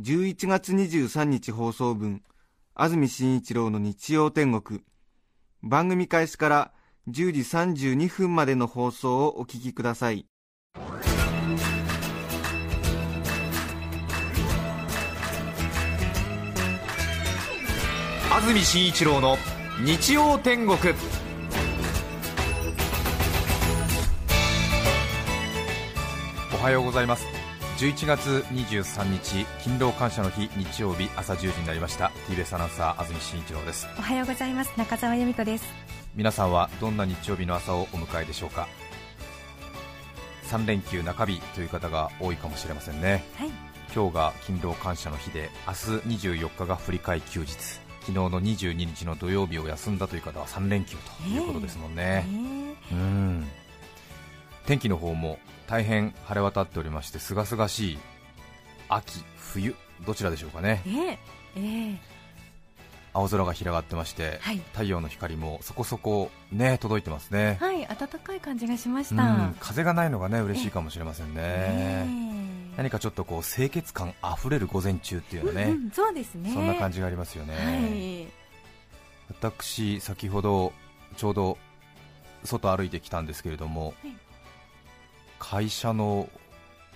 11月23日放送分安住紳一郎の日曜天国。番組開始から10時32分までの放送をお聞きください。安住紳一郎の日曜天国。おはようございます。11月23日勤労感謝の日日曜日朝10時になりました。TBS アナウンサー安住紳一郎です。おはようございます。中澤由美子です。皆さんはどんな日曜日の朝をお迎えでしょうか？3連休中日という方が多いかもしれませんね。はい。今日が勤労感謝の日で明日24日が振り替え休日。昨日の22日の土曜日を休んだという方は3連休ということですもんね、うん天気の方も大変晴れ渡っておりまして清々しい秋冬どちらでしょうかね。えー、えー、青空が広がってまして、はい。太陽の光もそこそこね届いてますね、はい暖かい感じがしましうたん風がないのがね嬉しいかもしれませんね、え。何かちょっとこう清潔感あふれる午前中っていうのね、うんうんそうですね。そんな感じがありますよね、はい。私、先ほどちょうど外歩いてきたんですけれども、はい会社の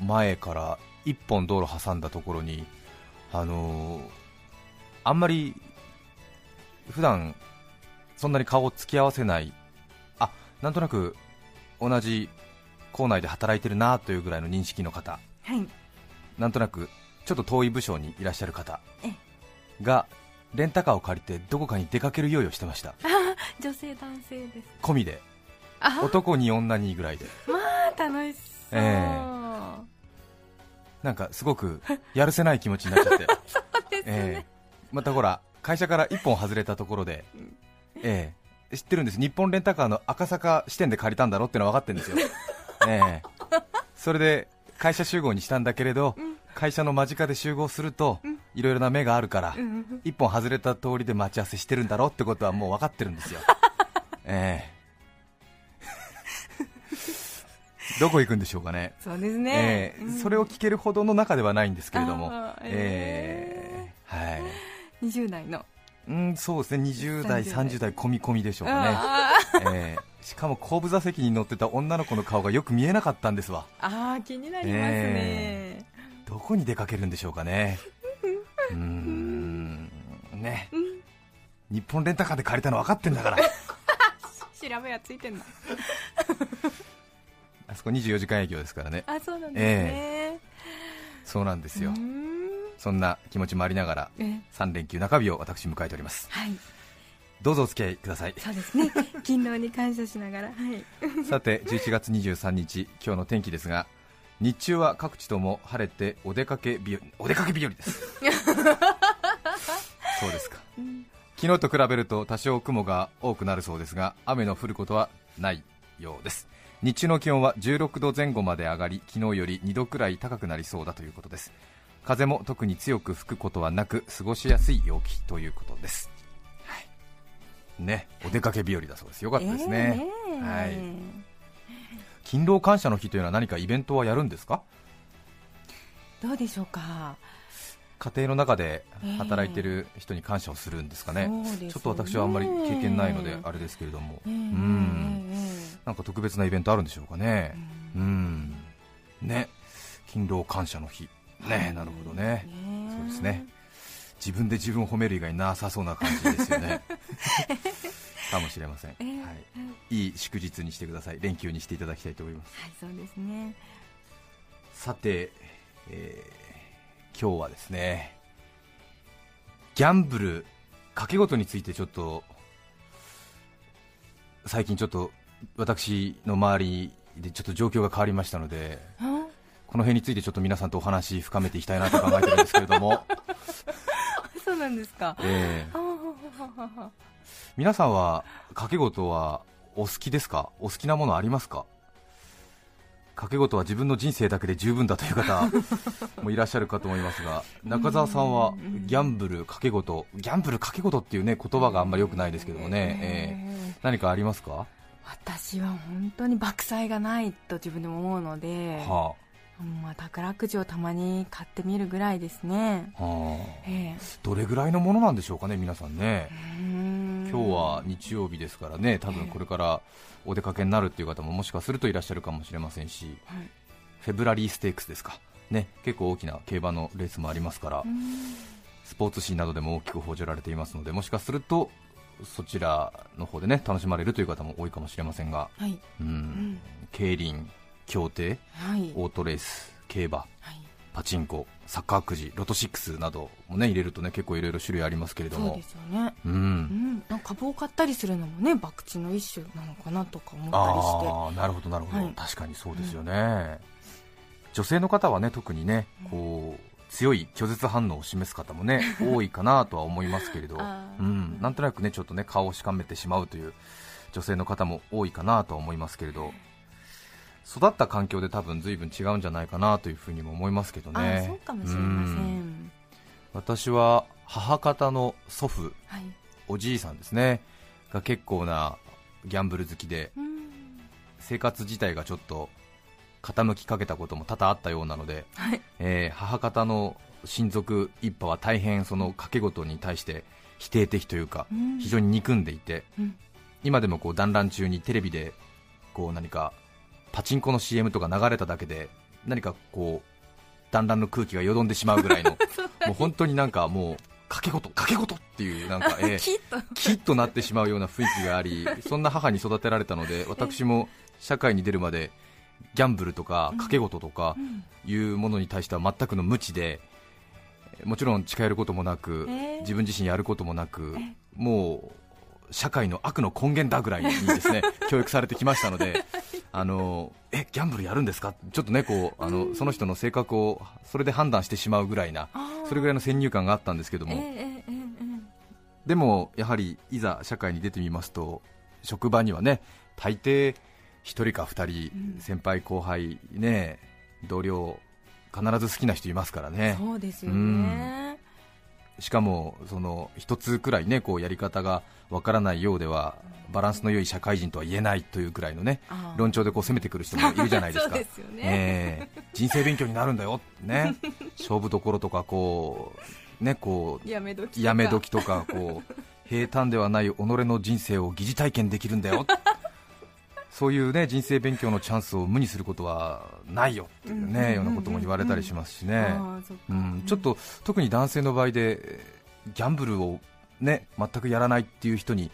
前から一本道路挟んだところに、あのーあんまり普段そんなに顔を突き合わせない、あなんとなく同じ校内で働いてるなというぐらいの認識の方、はい。なんとなくちょっと遠い部署にいらっしゃる方。えがレンタカーを借りてどこかに出かける用意をしてました、女性男性です。込みで。あ男に女にぐらいで。まあ楽しそう、えなんかすごく やるせない気持ちになっちゃって。そうですね、ええ。またほら会社から一本外れたところで、ええ。知ってるんです。日本レンタカーの赤坂支店で借りたんだろってのは分かってるんですよ、ええ。それで会社集合にしたんだけれど、会社の間近で集合すると、いろいろな目があるから、うんうん一本外れた通りで待ち合わせしてるんだろうってことはもう分かってるんですよ、ええどこ行くんでしょうかね、そうですね。え、え。うん。それを聞けるほどの中ではないんですけれども。あー、ええ。はい。20代の。うん、そうですね。20代、30代。30代込み込みでしょうかね、あええ。しかも後部座席に乗ってた女の子の顔がよく見えなかったんですわ、ーあー気になりますね、えどこに出かけるんでしょうかね、うーん、ね、日本レンタカーで借りたの分かってんだから、調べはついてんのあそこ24時間営業ですからね、あそうなんですね、そうなんですよ。うー、ん。そんな気持ちもありながら、え3連休中日を私、迎えております、はい。どうぞお付き合いください。そうですね。勤労に感謝しながら。はい。さて11月23日今日の天気ですが日中は各地とも晴れてお出かけ日和お出かけ日和です。そうですか、昨日と比べると多少雲が多くなるそうですが雨の降ることはないようです日中の気温は16度前後まで上がり昨日より2度くらい高くなりそうだということです。風も特に強く吹くことはなく過ごしやすい陽気ということです、はい、ねお出かけ日和だそうです。よかったですね、ええはい。勤労感謝の日というのは何かイベントはやるんですか？どうでしょうか。家庭の中で働いてる人に感謝をするんですかね、そうですね。ちょっと私はあんまり経験ないのであれですけれども、ええうん。えなんか特別なイベントあるんでしょうかね、うん、ね。勤労感謝の日、ね、なるほどね、えそうですね、自分で自分を褒める以外なさそうな感じですよね。かもしれません、ええはい、いい祝日にしてください。連休にしていただきたいと思います。はいそうですね。さて、えー今日はですねギャンブル賭け事についてちょっと最近ちょっと私の周りでちょっと状況が変わりましたのであこの辺についてちょっと皆さんとお話深めていきたいなと考えてるんですけれども。そうなんですか。えー皆さんは掛け事はお好きですか？お好きなものありますか？掛け事は自分の人生だけで十分だという方 もいらっしゃるかと思いますが中澤さんはギャンブル掛け事。ギャンブル掛け事っていうね言葉があんまり良くないですけどもね、えええ。ー何かありますか、は私は本当に爆災がないと自分でも思うので、あ。まあ、宝くじをたまに買ってみるぐらいですね、はあ。ええ。どれぐらいのものなんでしょうかね皆さんね。ん。今日は日曜日ですからね多分これからお出かけになるっていう方ももしかするといらっしゃるかもしれませんし、はい。フェブラリーステークスですかね。結構大きな競馬のレースもありますから、スポーツ紙などでも大きく報じられていますのでもしかするとそちらの方でね楽しまれるという方も多いかもしれませんが、はい、うん。うん。競輪、競艇、はい。オートレース、競馬、はい。パチンコ、サッカーくじ、ロト6などもね入れるとね結構いろいろ種類ありますけれども。そうで、すよね、ううん。ん、なんか株を買ったりするのもね博打の一種なのかなとか思ったりして。ああなるほどなるほど、はい。確かにそうですよね、女性の方はね特にねこう強い拒絶反応を示す方もね 多いかなとは思いますけれど、うん、なんとなくねちょっとね顔をしかめてしまうという女性の方も多いかなとは思いますけれど。育った環境で多分随分違うんじゃないかなというふうにも思いますけどあねーそうかもしれませうんん。私は母方の祖父はい。おじいさんですねが結構なギャンブル好きでうん。生活自体がちょっと傾きかけたことも多々あったようなので、はい。えー母方の親族一派は大変その賭け事に対して否定的というかうん。非常に憎んでいてうん。今でもこう団らん中にテレビでこう何かパチンコの CM とか流れただけで何かこう団らんの空気がよどんでしまうぐらいの もう本当になんかもう賭け事賭け事っていうなんか、えーきっとキッとなってしまうような雰囲気がありそんな母に育てられたので私も社会に出るまでギャンブルとか賭け事とかうん。いうものに対しては全くの無知でもちろん近寄ることもなく、えー。自分自身やることもなくえもう社会の悪の根源だぐらいにですね 教育されてきましたのであのえギャンブルやるんですか？ちょっとねこうあのその人の性格をそれで判断してしまうぐらいなそれぐらいの先入観があったんですけども、でもやはりいざ社会に出てみますと職場にはね大抵1人か2人、うん。先輩後輩ね同僚必ず好きな人いますからね。そうですよね。しかもその一つくらいねこうやり方がわからないようではバランスの良い社会人とは言えないというくらいのね論調でこう攻めてくる人も いるじゃないですか。人生勉強になるんだよね。勝負どころとかこうねこうやめ時とか。こう平坦ではない己の人生を疑似体験できるんだよそういうね人生勉強のチャンスを無にすることはないよっていうねうんようなことも言われたりしますしね、うん、ちょっと特に男性の場合でえーギャンブルをね全くやらないっていう人に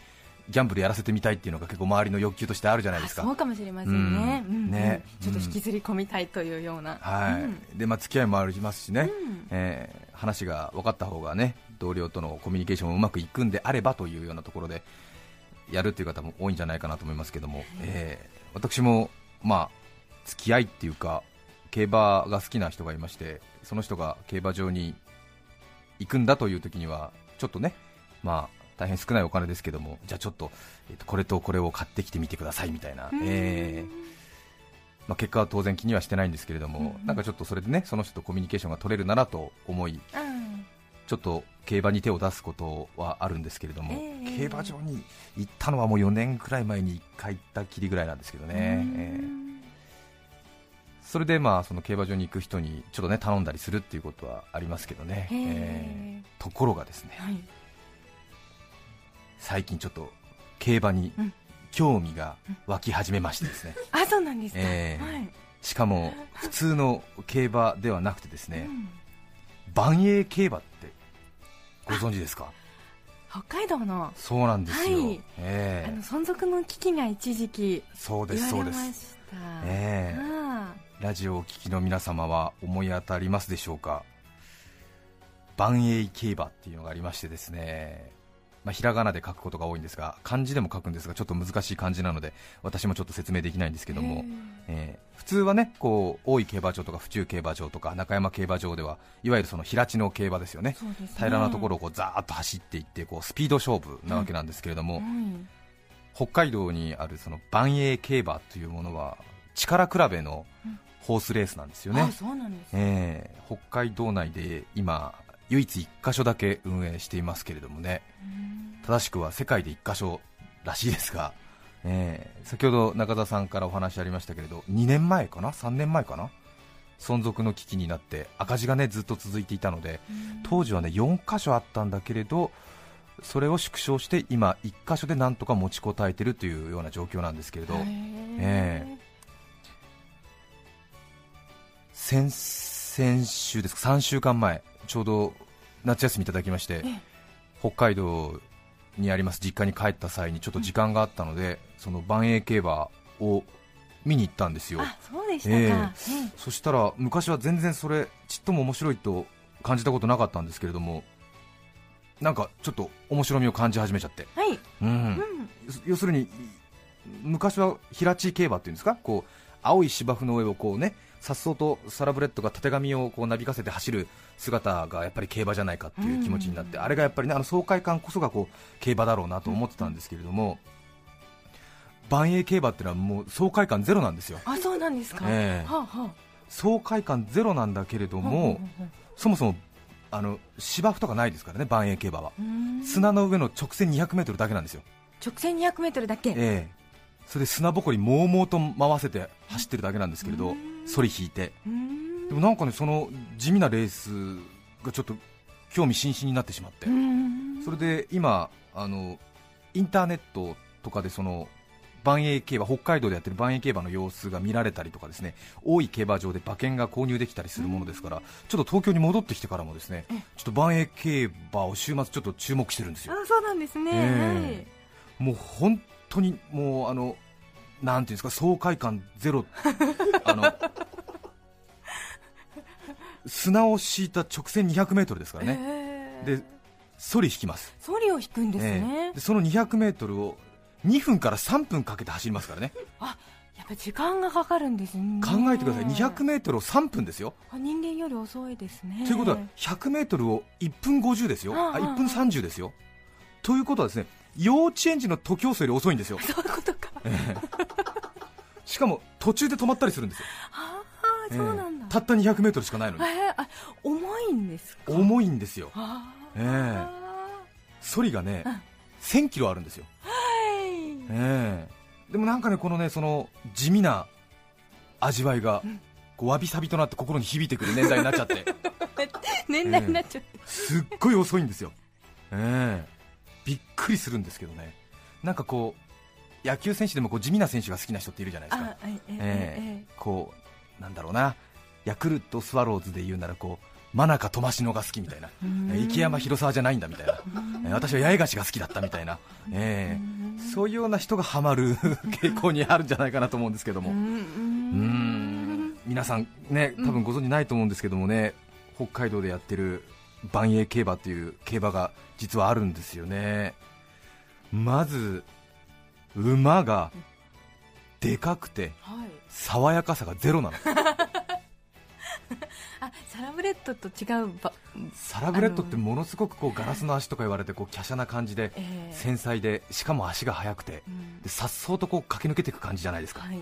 ギャンブルやらせてみたいっていうのが結構周りの欲求としてあるじゃないですか。あそうかもしれませんね,、うん。うんうん。ね。ちょっと引きずり込みたいというような、はい、うん。でまあ付き合いもありますしね、うん。えー話が分かった方がね同僚とのコミュニケーションもうまくいくんであればというようなところでやるっていう方も多いんじゃないかなと思いますけども、えー私もまあ付き合いっていうか競馬が好きな人がいましてその人が競馬場に行くんだという時にはちょっとねまあ大変少ないお金ですけどもじゃあちょっと,、えーとこれとこれを買ってきてみてくださいみたいな、えーまあ、結果は当然気にはしてないんですけれども、うん。なんかちょっとそれでねその人とコミュニケーションが取れるならと思いうんちょっと競馬に手を出すことはあるんですけれども、ええ。競馬場に行ったのはもう4年くらい前に1回行ったきりぐらいなんですけどね、うん。ええ。それでまあその競馬場に行く人にちょっとね頼んだりするっていうことはありますけどね、へえ。ええ。ところがですねはい。最近ちょっと競馬にうん。興味が湧き始めましてですね、あそうなんですか、ええ。はい。しかも普通の競馬ではなくてですね、うん。万栄競馬ってご存知ですか？北海道の。そうなんですよ、はい。ええ。あの存続の危機が一時期そうで言すそうでわれますした。ええ。あ。ラジオをお聞きの皆様は思い当たりますでしょうか？万栄競馬っていうのがありましてですねまあ、ひらがなで書くことが多いんですが漢字でも書くんですがちょっと難しい漢字なので私もちょっと説明できないんですけども、えー普通はねこう大井競馬場とか府中競馬場とか中山競馬場ではいわゆるその平地の競馬ですよね。ね。平らなところをこうザーッと走っていってこうスピード勝負なわけなんですけれども、うん北海道にあるその万栄競馬というものは力比べのホースレースなんですよね、あそうなんですねえー北海道内で今唯一1箇所だけ運営していますけれどもね。正しくは世界で1箇所らしいですが、えー先ほど中田さんからお話ありましたけれど2年前かな？3年前かな？存続の危機になって赤字がねずっと続いていたので当時はね4箇所あったんだけれどそれを縮小して今1箇所でなんとか持ちこたえてるというような状況なんですけれど、へー。え先々週ですか？3週間前。ちょうど夏休みいただきまして、北海道にあります実家に帰った際にちょっと時間があったので、その万栄競馬を見に行ったんですよ。あそうでしたか、ええ。えそしたら昔は全然それちっとも面白いと感じたことなかったんですけれどもなんかちょっと面白みを感じ始めちゃって、えはい、うん。うん、要するに昔は平地競馬っていうんですか？こう青い芝生の上をこうね颯爽とサラブレッドがたてがみをこうなびかせて走る姿がやっぱり競馬じゃないかっていう気持ちになって、あれがやっぱりねあの爽快感こそがこう競馬だろうなと思ってたんですけれども、万栄競馬っていうのはもう爽快感ゼロなんですよ。あそうなんですか、ええ。はあは爽快感ゼロなんだけれどあも、そもそもあの芝生とかないですからね、万栄競馬は、うん。砂の上の直線 200m だけなんですよ、直線 200m だけ、ええ。それで砂ぼこりもうもうと回せて走ってるだけなんですけれどうん、そり引いて、うん。でもなんかね、その地味なレースがちょっと興味津々になってしまって、うん。それで今あの、インターネットとかでその万栄競馬北海道でやってる万栄競馬の様子が見られたりとかですね。大井競馬場で馬券が購入できたりするものですから、ちょっと東京に戻ってきてからもですねちょっと万栄競馬を週末ちょっと注目してるんですよ。あそうなんですね、えもう本当にもうあのなんていうんですか爽快感ゼロ。あの砂を敷いた直線 200m ですからはい、ね、ええでソリ引きます、ソリを引くんですえね。え、でその 200m を2分から3分かけて走りますからね、やっぱり時間がかかるんですね。考えてください。200m を3分ですよ、あ人間より遅いですね。ということは 100m を1分50ですよ、ああ。あ1分30ですよ。ということはですね幼稚園児の徒競走より遅いんですよ。そういうことか しかも途中で止まったりするんですよ。ああそうなんだ、ええ。たった 200m しかないのに。ええあ重いんですか？重いんですよ。あえーソリがねうん。1000キロあるんですよ、はい。ええ。でもなんかねこのねその地味な味わいが、ん。こうわびさびとなって心に響いてくる年代になっちゃって。年代になっちゃって、すっごい遅いんですよ、ええ。びっくりするんですけどね。なんかこう野球選手でもこう地味な選手が好きな人っているじゃないですか。あえええこうなんだろうな。ヤクルトスワローズで言うならこう真中戸真が好きみたいな。池山広沢じゃないんだみたいな、えー私は八重樫が好きだったみたいな、えーそういうような人がハマる 傾向にあるんじゃないかなと思うんですけども、ううん。ん。皆さんね多分ご存じないと思うんですけどもね、北海道でやってる万栄競馬っていう競馬が実はあるんですよね。まず馬がでかくてはい。爽やかさがゼロなの。あサラブレッドと違うばサラブレッドってものすごくこうガラスの足とか言われてこう華奢な感じでええ。繊細でしかも足が速くてうん。で颯爽とこう駆け抜けていく感じじゃないですか、はい。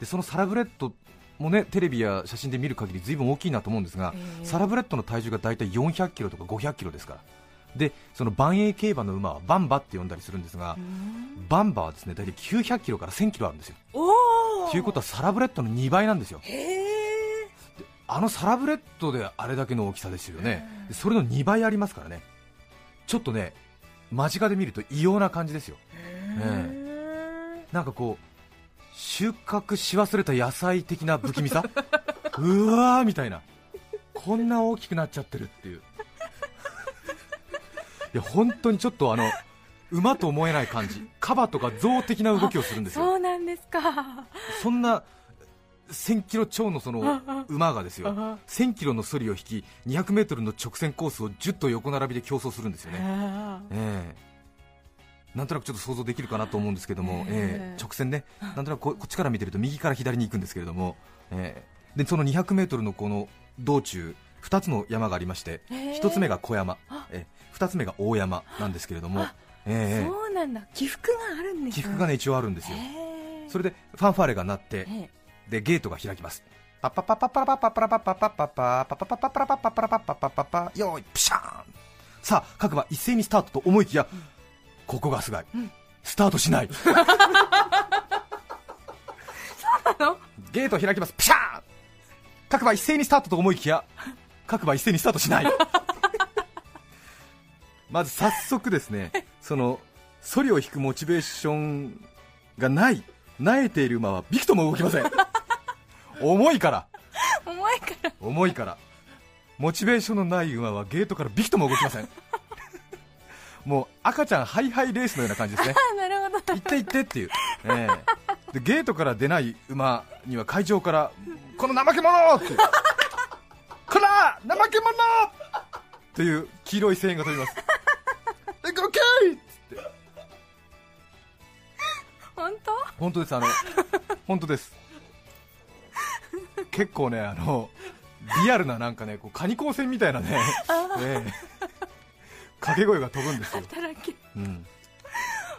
でそのサラブレッドもねテレビや写真で見る限りずいぶん大きいなと思うんですが、ええ。サラブレッドの体重が大体400キロとか500キロですからでその万栄競馬の馬はバンバって呼んだりするんですが、うん。バンバはですね大体900キロから1000キロあるんですよ。ということはサラブレッドの2倍なんですよ。あのサラブレッドであれだけの大きさですよね、でそれの2倍ありますからね。ちょっとね間近で見ると異様な感じですよ。えなんかこう収穫し忘れた野菜的な不気味さ。うわーみたいな。こんな大きくなっちゃってるっていう。いや本当にちょっとあの馬と思えない感じ。カバとか象的な動きをするんですそようなんですか。そんな1000キロ超のその馬がですよ。あ1000キロのソリを引き200メートルの直線コースを10と横並びで競争するんですよね、あええ。なんとなくちょっと想像できるかなと思うんですけども、え。へーー直線ね、なんとなくここっちから見てると右から左に行くんですけれども、えーでその 200m のこの道中、2つの山がありまして、へー。1つ目が小山2つ目が大山なんですけれども、えーそうなんだ。起伏があるんです起伏がね一応あるんですよ、それでファンファーレが鳴って、えでゲートが開きます。パッパッパッパッパラパッパッパラパッパッパッパッパッパッパッパッパッパラパッパッパラパッパッパッパッパよーいプシャーンさあ各馬一斉にスタートと思いきや、ここがすごい、スタートしないゲート開きますプシャーン各馬一斉にスタートと思いきや各馬一斉にスタートしないまず早速ですね そのソリを引くモチベーションがない萎えている馬はびくとも動きません。重いから。ー重いから。重いから。モチベーションのない馬はゲートからびくとも動きません。もう赤ちゃんハイハイレースのような感じですね。あなるほど。行って行ってっていう、ええ。でゲートから出ない馬には会場からこの怠け者っていう。こら怠け者という黄色い声援が飛びます当？本当です。あの 本当です。結構ねあのリアルななんかねこうカニ光線みたいなね、ええ。掛け声が飛ぶんですよ、働き。うん、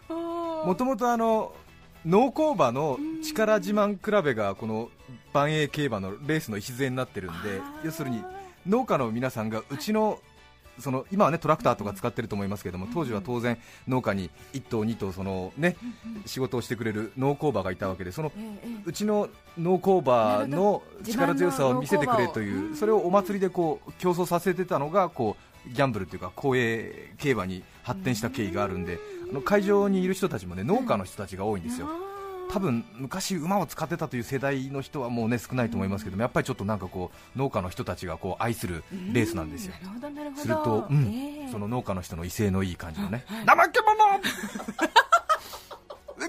おー。もともとあの農耕馬の力自慢比べがこの万栄競馬のレースの礎になってるん。で要するに農家の皆さんがうちのその今はねトラクターとか使ってると思いますけども当時は当然農家に1頭2頭そのね仕事をしてくれる農耕馬がいたわけでそのうちの農耕馬の力強さを見せてくれというそれをお祭りでこう競争させてたのがこうギャンブルというか公営競馬に発展した経緯があるんであの会場にいる人たちもね農家の人たちが多いんですよ多分昔馬を使ってたという世代の人はもうね少ないと思いますけどもやっぱりちょっとなんかこう農家の人たちがこう愛するレースなんですよ。なるほどなるほど。すると、うんええ。その農家の人の威勢のいい感じのね、怠け者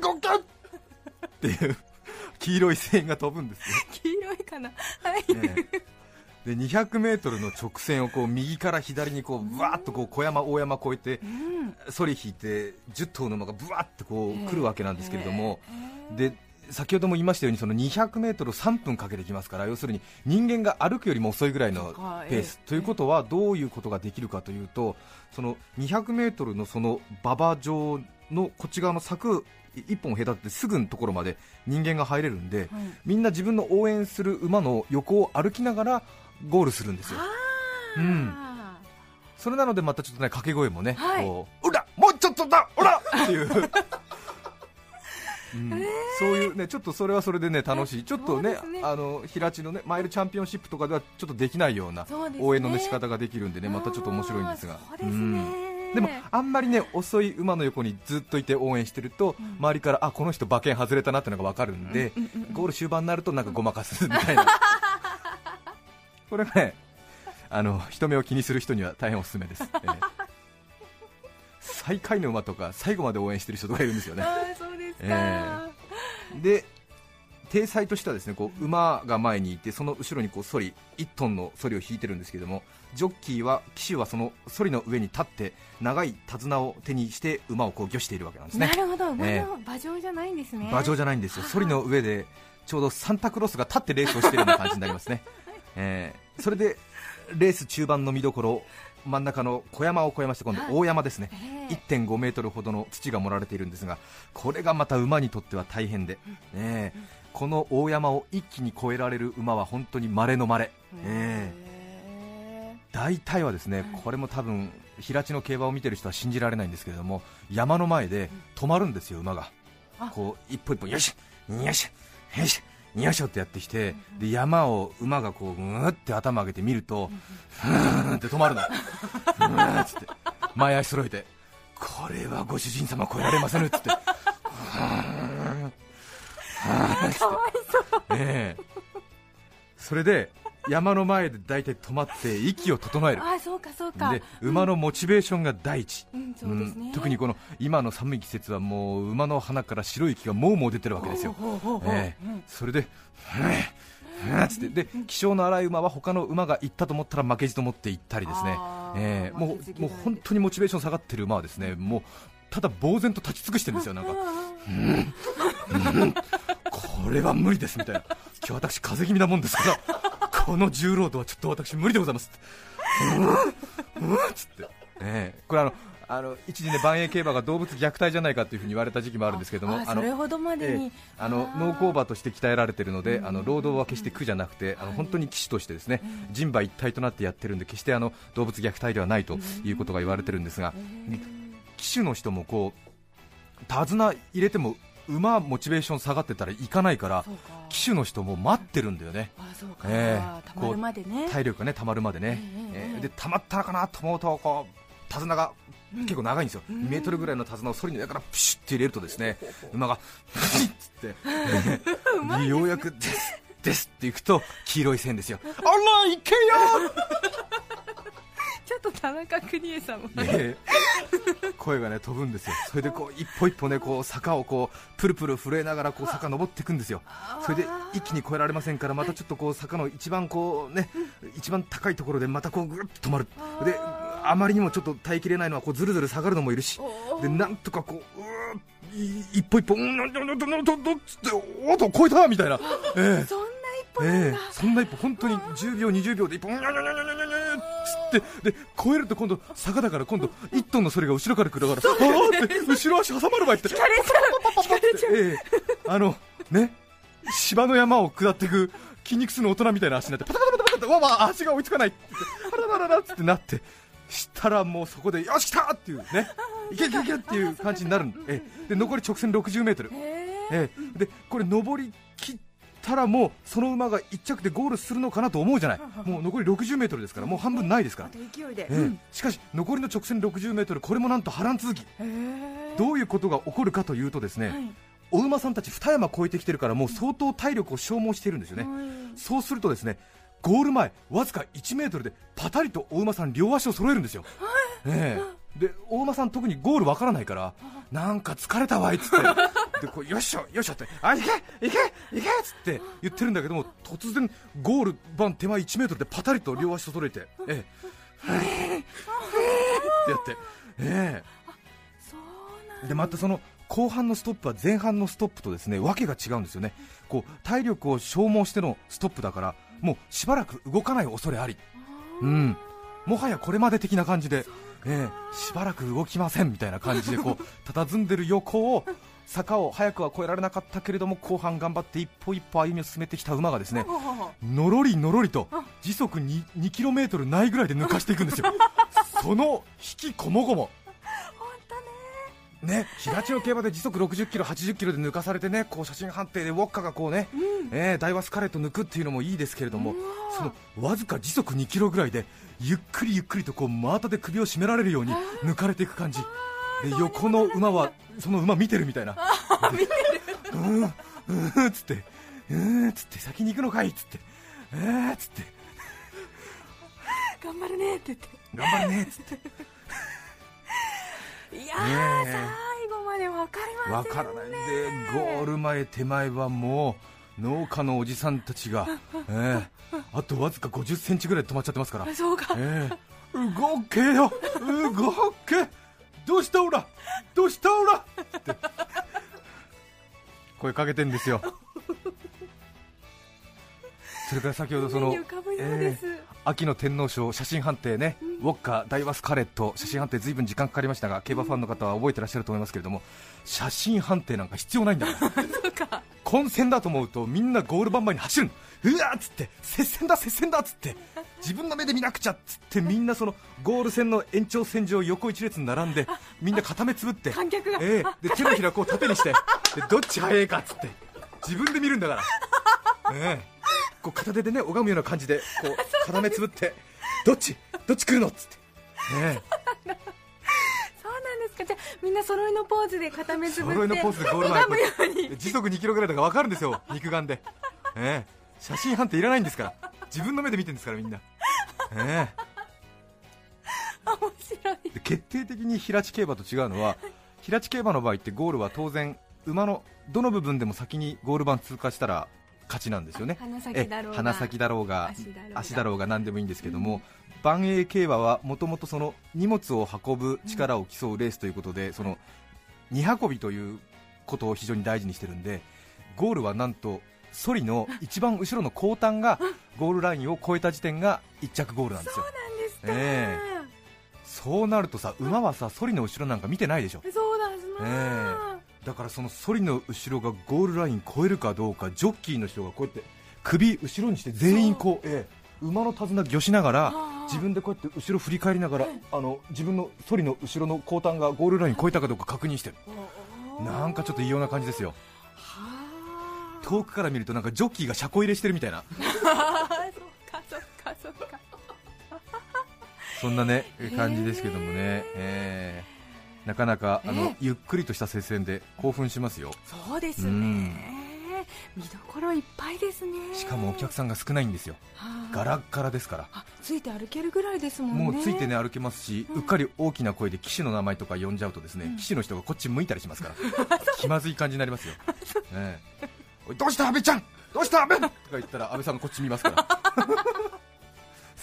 動けっていう黄色い声援が飛ぶんですよ、黄色いかなはい、ねで 200m の直線をこう右から左にこうぶわーっとこう小山、大山越えてうんソリ引いて10頭の馬がぶわーってこう来るわけなんですけれども、えで先ほども言いましたようにその 200m を3分かけてきますから要するに人間が歩くよりも遅いぐらいのペースええ。ということはどういうことができるかというとその 200m のその馬場状のこっち側の柵1本隔ててすぐのところまで人間が入れるんではい。みんな自分の応援する馬の横を歩きながらゴールするんですよ。うん。それなのでまたちょっとね掛け声もね、はい。こううらもうちょっとだうらっていう、うん。そういうねちょっとそれはそれでね楽しい。ちょっとねね。あの平地のねマイルチャンピオンシップとかではちょっとできないような応援のね仕方ができるんでねまたちょっと面白いんですが。うですね、でもあんまりね遅い馬の横にずっといて応援してると、周りからあこの人馬券外れたなってのが分かるんで、うんうんうん。ゴール終盤になるとなんかごまかすみたいな これねあの人目を気にする人には大変おすすめです、ええ。最下位の馬とか最後まで応援してる人とかいるんですよね。そうですか、えで体裁としてはですねこう馬が前にいてその後ろにこうソリ1トンのソリを引いてるんですけどもジョッキーは騎手はそのソリの上に立って長い手綱を手にして馬をこう御しているわけなんですね。なるほど。馬のえ馬上じゃないんですね。馬上じゃないんですよ、ソリの上でちょうどサンタクロースが立ってレースをしているような感じになりますね、えーそれでレース中盤の見どころ、真ん中の小山を越えまして、今度、大山ですね、ええ1.5メートルほどの土が盛られているんですが、これがまた馬にとっては大変で、ねこの大山を一気に越えられる馬は本当に稀の稀、え。へ大体はですねこれも多分平地の競馬を見てる人は信じられないんですけれども山の前で止まるんですよ、馬が。あ。こう一歩一歩よしよしよしよいしょってやってきてで山を馬がこうぐーって頭上げて見るとふーんって止まるのふーんっつって。前足揃えてこれはご主人様超えられませぬっつって。ふーん。ふーんって。ええ。それで山の前で大体止まって息を整える。あそうかそうか。で馬のモチベーションが第一、うんそうですね、うん。特にこの今の寒い季節はもう馬の鼻から白い息がもうもう出てるわけですよ、ええ。それで、つって。で気性の荒い馬は他の馬が行ったと思ったら負けじと思って行ったりですね。ええ。もう負けず嫌い。うも本当にモチベーション下がってる馬はですねもうただ呆然と立ち尽くしてるんですよ、なんか、うん。うん。これは無理ですみたいな、今日私、風邪気味なもんですから、この重労働はちょっと私、無理でございますって、うん。うん。つって、ねえ。これあの、あの一時ね、万栄競馬が動物虐待じゃないかというふうに言われた時期もあるんですけども、ああのそれほどまでに、ええあの農耕馬として鍛えられているので、あの労働は決して苦じゃなくて、あの本当に騎手としてですね人馬一体となってやってるんで、決してあの動物虐待ではないということが言われてるんですが、騎手の人もこう手綱入れても馬モチベーション下がってたらいかないから騎手の人も待ってるんだよね。え体力がね溜まるまでね、えで溜まったのかなと思うとこう手綱が結構長いんですよ、2メートルぐらいの手綱を反りの上からプシュッて入れるとですね馬がプシッつって、ようやくですですっていくと黄色い線ですよ。あら行けよちょっと田中邦衛さんも。えー声がね飛ぶんですよ。それでこう一歩一歩ねこう坂をこうプルプル震えながらこう坂登っていくんですよ。それで一気に越えられませんからまたちょっとこう坂の一番こうね一番高いところでまたこうぐるっと止まる。であまりにもちょっと耐えきれないのはこうずるずる下がるのもいるしでなんとかこうう一歩一歩うんなんなんなんなんなんなんつっておっと超えたみたいなええそんな一歩なんだ、ええそんな一歩本当に10秒20秒で一歩うんにゃにゃにゃにゃにゃにゃにゃつってで超えると今度坂だから今度1トンのそれが後ろから来るからあーって後ろ足挟まるばいって。惹かれちゃう惹かれちゃう。ええあのね芝の山を下っていく筋肉痛の大人みたいな足になってパタパタパタパタわわ足が追いつかないってあららららってなってしたらもうそこでよし来たっていうねいけいけいけっていう感じになるんええで残り直線60メートル。えええでこれ上り切ったらもうその馬が1着でゴールするのかなと思うじゃない。もう残り60メートルですからもう半分ないですから。しかし残りの直線60メートルこれもなんと波乱続き。ええどういうことが起こるかというとですね、はい。お馬さんたち二山越えてきてるからもう相当体力を消耗しているんですよね、はい。そうするとですねゴール前わずか1メートルでパタリとお馬さん両足を揃えるんですよ、ええでお馬さん特にゴールわからないからなんか疲れたわいっつって。でこうよっしょよっしょってあ行け行け行けっつって言ってるんだけども突然ゴール番手前1メートルでパタリと両足を揃えてええ。ってやってええ。でまたその後半のストップは前半のストップとですねわけが違うんですよね。こう体力を消耗してのストップだからもうしばらく動かない恐れあり。うん。もはやこれまで的な感じで、ええしばらく動きませんみたいな感じでこう 佇んでる横を坂を早くは越えられなかったけれども後半頑張って一歩一歩歩みを進めてきた馬がですねのろりのろりと時速 2, 2キロメートルないぐらいで抜かしていくんですよ。その引きこもごもね、平地の競馬で時速60キロ、80キロで抜かされてね、こう写真判定でウォッカがこうね、えーダイワスカレット抜くっていうのもいいですけれども、そのわずか時速2キロぐらいでゆっくりゆっくりとこう真綿で首を絞められるように抜かれていく感じ。で横の馬はその馬見てるみたいな。見てる。うん、うんっつって、うんっつって先に行くのかいっつって、えーっつって頑張るねって言っ頑張るねっつって。最後まで分かりませんわからない。でゴール前手前はもう農家のおじさんたちが、ええあとわずか50センチぐらいで止まっちゃってますから、あそうか。ええ動けよ。動け。どうしたオラ？どうしたオラ？って。声かけてんですよ。それから先ほどその目に浮かぶようです、秋の天皇賞写真判定ね、ウォッカ、ダイワスカレット、写真判定、ずいぶん時間かかりましたが、競馬ファンの方は覚えてらっしゃると思いますけれども、写真判定なんか必要ないんだから、混戦だと思うと、みんなゴール板前に走るの、うわーっつって、接戦だ、接戦だっつって、自分の目で見なくちゃっつって、みんなそのゴール線の延長線上、横一列に並んで、みんな固めつぶって、観客が。ええ。で手のひらこう縦にして、でどっち早いかっつって、自分で見るんだから。ええこう片手でね拝むような感じでこう 固めつぶってどっちどっち来るのっつって、ね そうなんですか。じゃあみんな揃いのポーズで固めえ、つぶって揃いのポーズでゴール前拝むように。で時速2キロぐらいだから分かるんですよ。肉眼で、ええ、写真判定いらないんですから。自分の目で見てるんですからみんな、え。面白い。決定的に平地競馬と違うのは平地競馬の場合ってゴールは当然馬のどの部分でも先にゴール板通過したら勝ちなんですよね。鼻先だろうがえ鼻先だろうが。足だろうが何でもいいんですけども、万栄競馬はもともとその荷物を運ぶ力を競うレースということで、その2運びということを非常に大事にしてるんでゴールはなんとソリの 一番後ろの後端がゴールラインを越えた時点が1着ゴールなんですよ。なんですか、えそうなるとさ馬はさソリの後ろなんか見てないでしょ。そうだすな、だからそのソリの後ろがゴールライン越えるかどうかジョッキーの人がこうやって首後ろにして全員こう、ええ馬の手綱ぎょしながら自分でこうやって後ろ振り返りながらあの自分のソリの後ろの後端がゴールライン越えたかどうか確認してる。なんかちょっと異様な感じですよ。はあ。遠くから見るとなんかジョッキーが車庫入れしてるみたいな。そんなね感じですけどもね、えーなかなかあの、ええゆっくりとした接戦で興奮しますよ。そうですね。うん。見どころいっぱいですね。しかもお客さんが少ないんですよ。はあ。ガラッガラですから。あついて歩けるぐらいですもんね。もうついてね歩けますし、うっかり大きな声で騎手の名前とか呼んじゃうとですね、騎手の人がこっち向いたりしますから。気まずい感じになりますよ、ええ。おいどうした阿部ちゃん。どうした阿部。とか言ったら阿部さんがこっち見ますから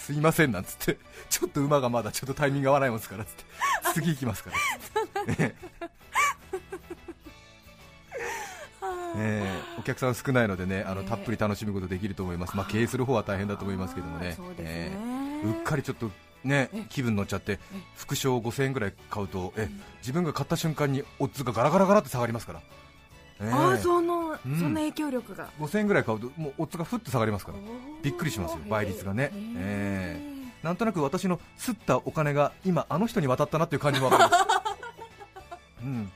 すいませんなんつって ちょっと馬がまだちょっとタイミング合わないもんですからつって 次行きますから。ええ。ええお客さん少ないのでねあのええ。たっぷり楽しむことできると思います、まあ、経営する方は大変だと思いますけどもね。ううっかりちょっとねえ気分乗っちゃって副賞5000円ぐらい買うとえ自分が買った瞬間にオッズがガラガラガラって下がりますから、ええああその、うん。そんな影響力が。5000円ぐらい買うともうオッズがふっと下がりますから。びっくりしますよ。倍率がね。えなんとなく私の吸ったお金が今あの人に渡ったなっていう感じもわかります。うん。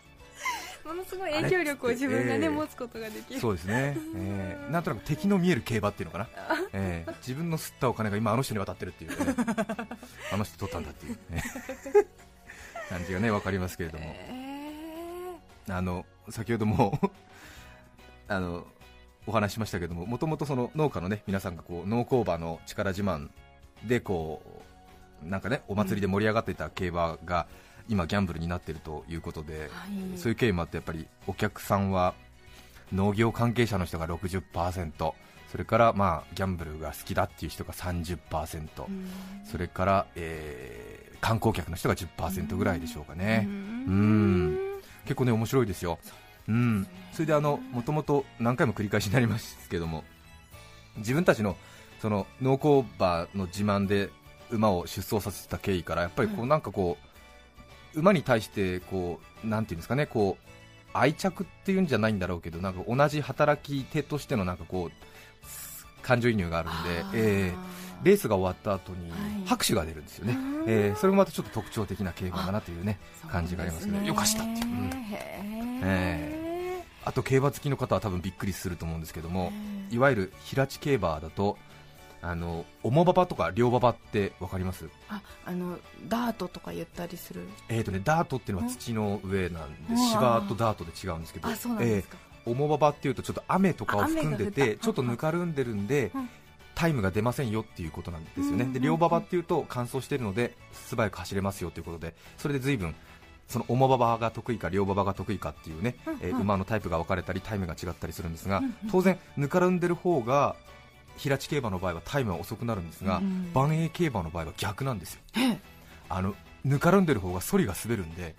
ものすごい影響力を自分がね、ええ。持つことができる。そうですね、えーなんとなく敵の見える競馬っていうのかな、えー自分の吸ったお金が今あの人に渡ってるっていうね。あの人取ったんだっていう、ね、感じがね分かりますけれども、えあの先ほども あのお話ししましたけども、もともとその農家のね皆さんがこう農耕馬の力自慢でこうなんかねお祭りで盛り上がっていた競馬が今ギャンブルになっているということで、はい。そういう経緯もあってやっぱりお客さんは農業関係者の人が60%それからまあギャンブルが好きだっていう人が30%、うん。それから、えー観光客の人が10%ぐらいでしょうかね、うん。うん結構ね面白いですよ、うん、それであのもともと何回も繰り返しになりますけども自分たちのその農耕馬の自慢で馬を出走させた経緯からやっぱりこうなんかこう馬に対してこうなんていうんですかねこう愛着っていうんじゃないんだろうけどなんか同じ働き手としてのなんかこう感情移入があるんで、えーレースが終わった後にはい。拍手が出るんですよね、うんえーそれもまたちょっと特徴的な競馬だなというね感じがありますけど、よかしたっていう、うんへあと競馬好きの方は多分びっくりすると思うんですけども、ー。いわゆる平地競馬だとあの重馬場とか両馬場って分かります？ああのダートとか言ったりする？えーとね、ダートっていうのは土の上なんでうん芝とダートで違うんですけどあそうなんですか、えー重馬場っていうとちょっと雨とかを含んでてちょっとぬかるんでるんでうんタイムが出ませんよっていうことなんですよね、うんで両馬場っていうと乾燥しているので素早く走れますよということでそれで随分その重馬場が得意か両馬場が得意かっていうね、うんえー馬のタイプが分かれたりタイムが違ったりするんですが、うん当然ぬかるんでる方が平地競馬の場合はタイムは遅くなるんですが、うん万栄競馬の場合は逆なんですよ。ええ。あのぬかるんでる方がソリが滑るんで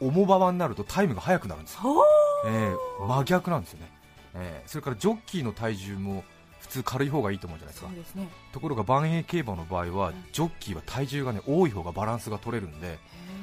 重馬場になるとタイムが速くなるんですよ、えー真逆なんですよね、えーそれからジョッキーの体重も普通軽い方がいいと思うじゃないですか。すね。ところが万栄競馬の場合はジョッキーは体重がね多い方がバランスが取れるんで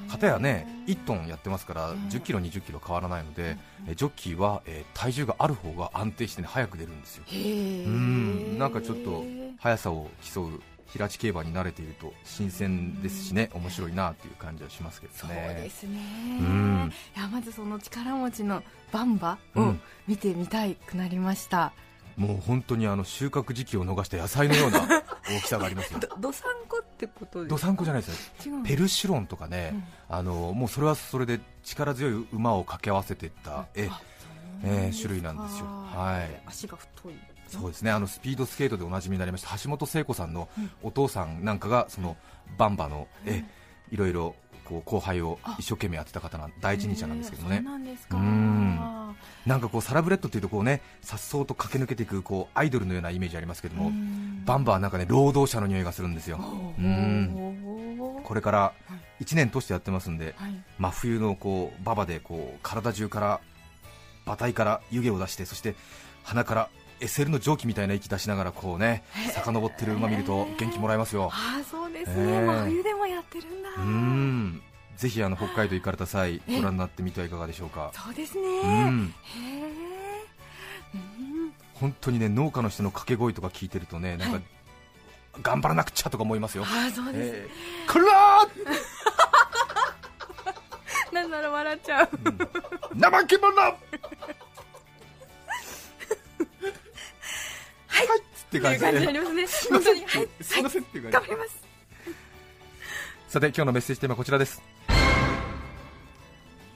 片やね1トンやってますからうん。10キロ20キロ変わらないのでえジョッキーはえー体重がある方が安定してね速く出るんですよ。うん。なんかちょっと速さを競う平地競馬に慣れていると新鮮ですしね面白いなという感じはしますけどそうねですね。うん。いやまずその力持ちのバンバをうん。見てみたいくなりました、もう本当にあの収穫時期を逃した野菜のような 大きさがありますよ。どどさんこってことですどさんこじゃないですよ。ペルシュロンとかね、あのもうそれはそれで力強い馬を掛け合わせていった、えあえー種類なんですよ。はい。足が太い。そうですね。あのスピードスケートでおなじみになりました橋本聖子さんのうん。お父さんなんかがそのバンバの、えいろいろこう後輩を一生懸命やってた方なん第一人者なんですけどね。なんなんかこうサラブレッドっていうとこうね颯爽と駆け抜けていくこうアイドルのようなイメージありますけども、うん。バンバはなんかね労働者の匂いがするんですよ。ほう。うん。これから、1年通してやってますんで、はい。真冬のこう馬場でこう体中から馬体から湯気を出してそして鼻から SL の蒸気みたいな息出しながらこうね遡ってる馬見ると元気もらえますよ。ああそうですね、冬でもやってるんだ。うーん。ぜひあの北海道行かれた際えご覧になってみてはいかがでしょうか。そうですね。うへんえ。うん。本当にね農家の人の掛け声とか聞いてるとねなんか頑張らなくちゃとか思いますよ、ああそうです、えー、こ らなんなら笑っちゃう。ー怠け者はい。ってって感じいう感じになでりますね。本当に。はい。すいませんっていう感じ。頑張りますさて今日のメッセージテーマはこちらです。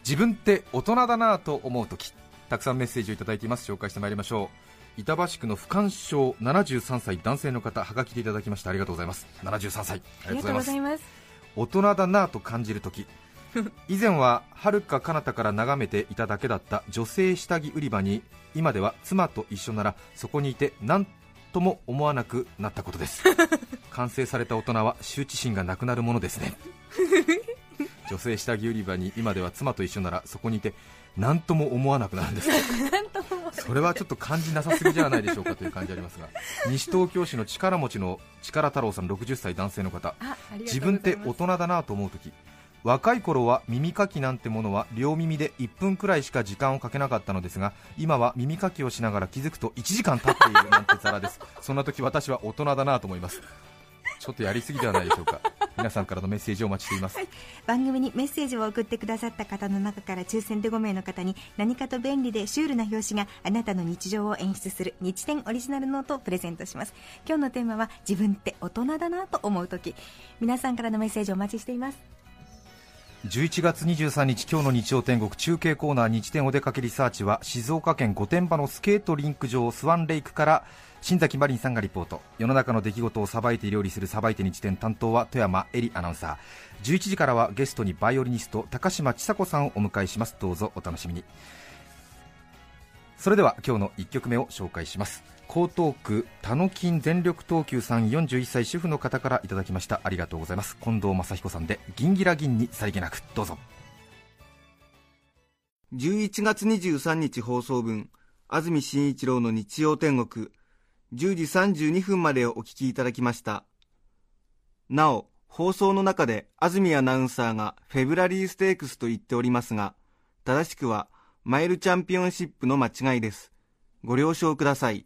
自分って大人だなぁと思うときたくさんメッセージをいただいています。紹介してまいりましょう。板橋区の不干渉73歳男性の方はがきでいただきました。ありがとうございます。73歳。あありがとうございます。大人だなぁと感じるとき以前は遥か彼方から眺めていただけだった女性下着売り場に今では妻と一緒ならそこにいて何とも思わなくなったことです。完成された大人は羞恥心がなくなるものですね。女性下着売り場に今では妻と一緒ならそこにいて何とも思わなくなるんです。それはちょっと感じなさすぎじゃないでしょうかという感じありますが西東京市の力持ちの力太郎さん60歳男性の方。自分って大人だなと思うとき若い頃は耳かきなんてものは両耳で1分くらいしか時間をかけなかったのですが今は耳かきをしながら気づくと1時間経っているなんてザラです。そんな時私は大人だなと思います。ちょっとやりすぎではないでしょうか。皆さんからのメッセージをお待ちしています。番組にメッセージを送ってくださった方の中から抽選で5名の方に何かと便利でシュールな表紙があなたの日常を演出する日展オリジナルノートをプレゼントします。今日のテーマは自分って大人だなと思う時。皆さんからのメッセージをお待ちしています。11月23日今日の日曜天国中継コーナー日天お出かけリサーチは静岡県御殿場のスケートリンク場スワンレイクから新崎マリンさんがリポート。世の中の出来事をさばいて料理するさばいて日天担当は富山えりアナウンサー。11時からはゲストにバイオリニスト高島千佐子さんをお迎えします。どうぞお楽しみに。それでは今日の1曲目を紹介します。江東区田野金全力東急さん41歳主婦の方からいただきました。ありがとうございます。近藤正彦さんで銀ギラ銀にさりげなくどうぞ。11月23日放送分安住紳一郎の日曜天国10時32分までをお聞きいただきました。なお放送の中で安住アナウンサーがフェブラリーステークスと言っておりますが正しくはマイルチャンピオンシップの間違いです。ご了承ください。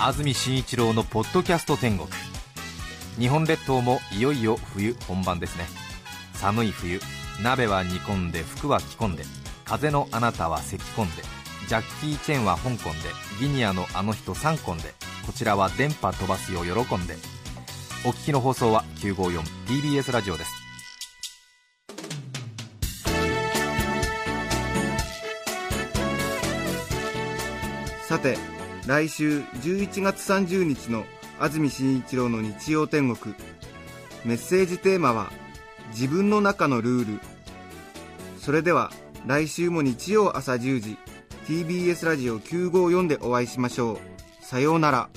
安住紳一郎のポッドキャスト天国。日本列島もいよいよ冬本番ですね。寒い冬。鍋は煮込んで服は着込んで風のあなたは咳き込んでジャッキー・チェンは香港でギニアのあの人3コンでこちらは電波飛ばすよ喜んで。お聞きの放送は 954TBS ラジオです。さて来週11月30日の安住紳一郎の日曜天国。メッセージテーマは「自分の中のルール」それでは来週も日曜朝10時 TBS ラジオ954でお会いしましょう。さようなら。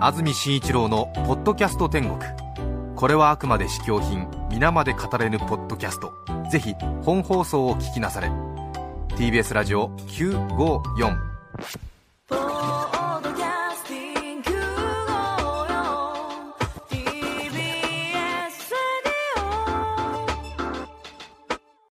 安住紳一郎の「ポッドキャスト天国」これはあくまで試供品皆まで語れぬポッドキャスト。ぜひ本放送を聞きなされ。TBS ラジオ954「Oh. oh.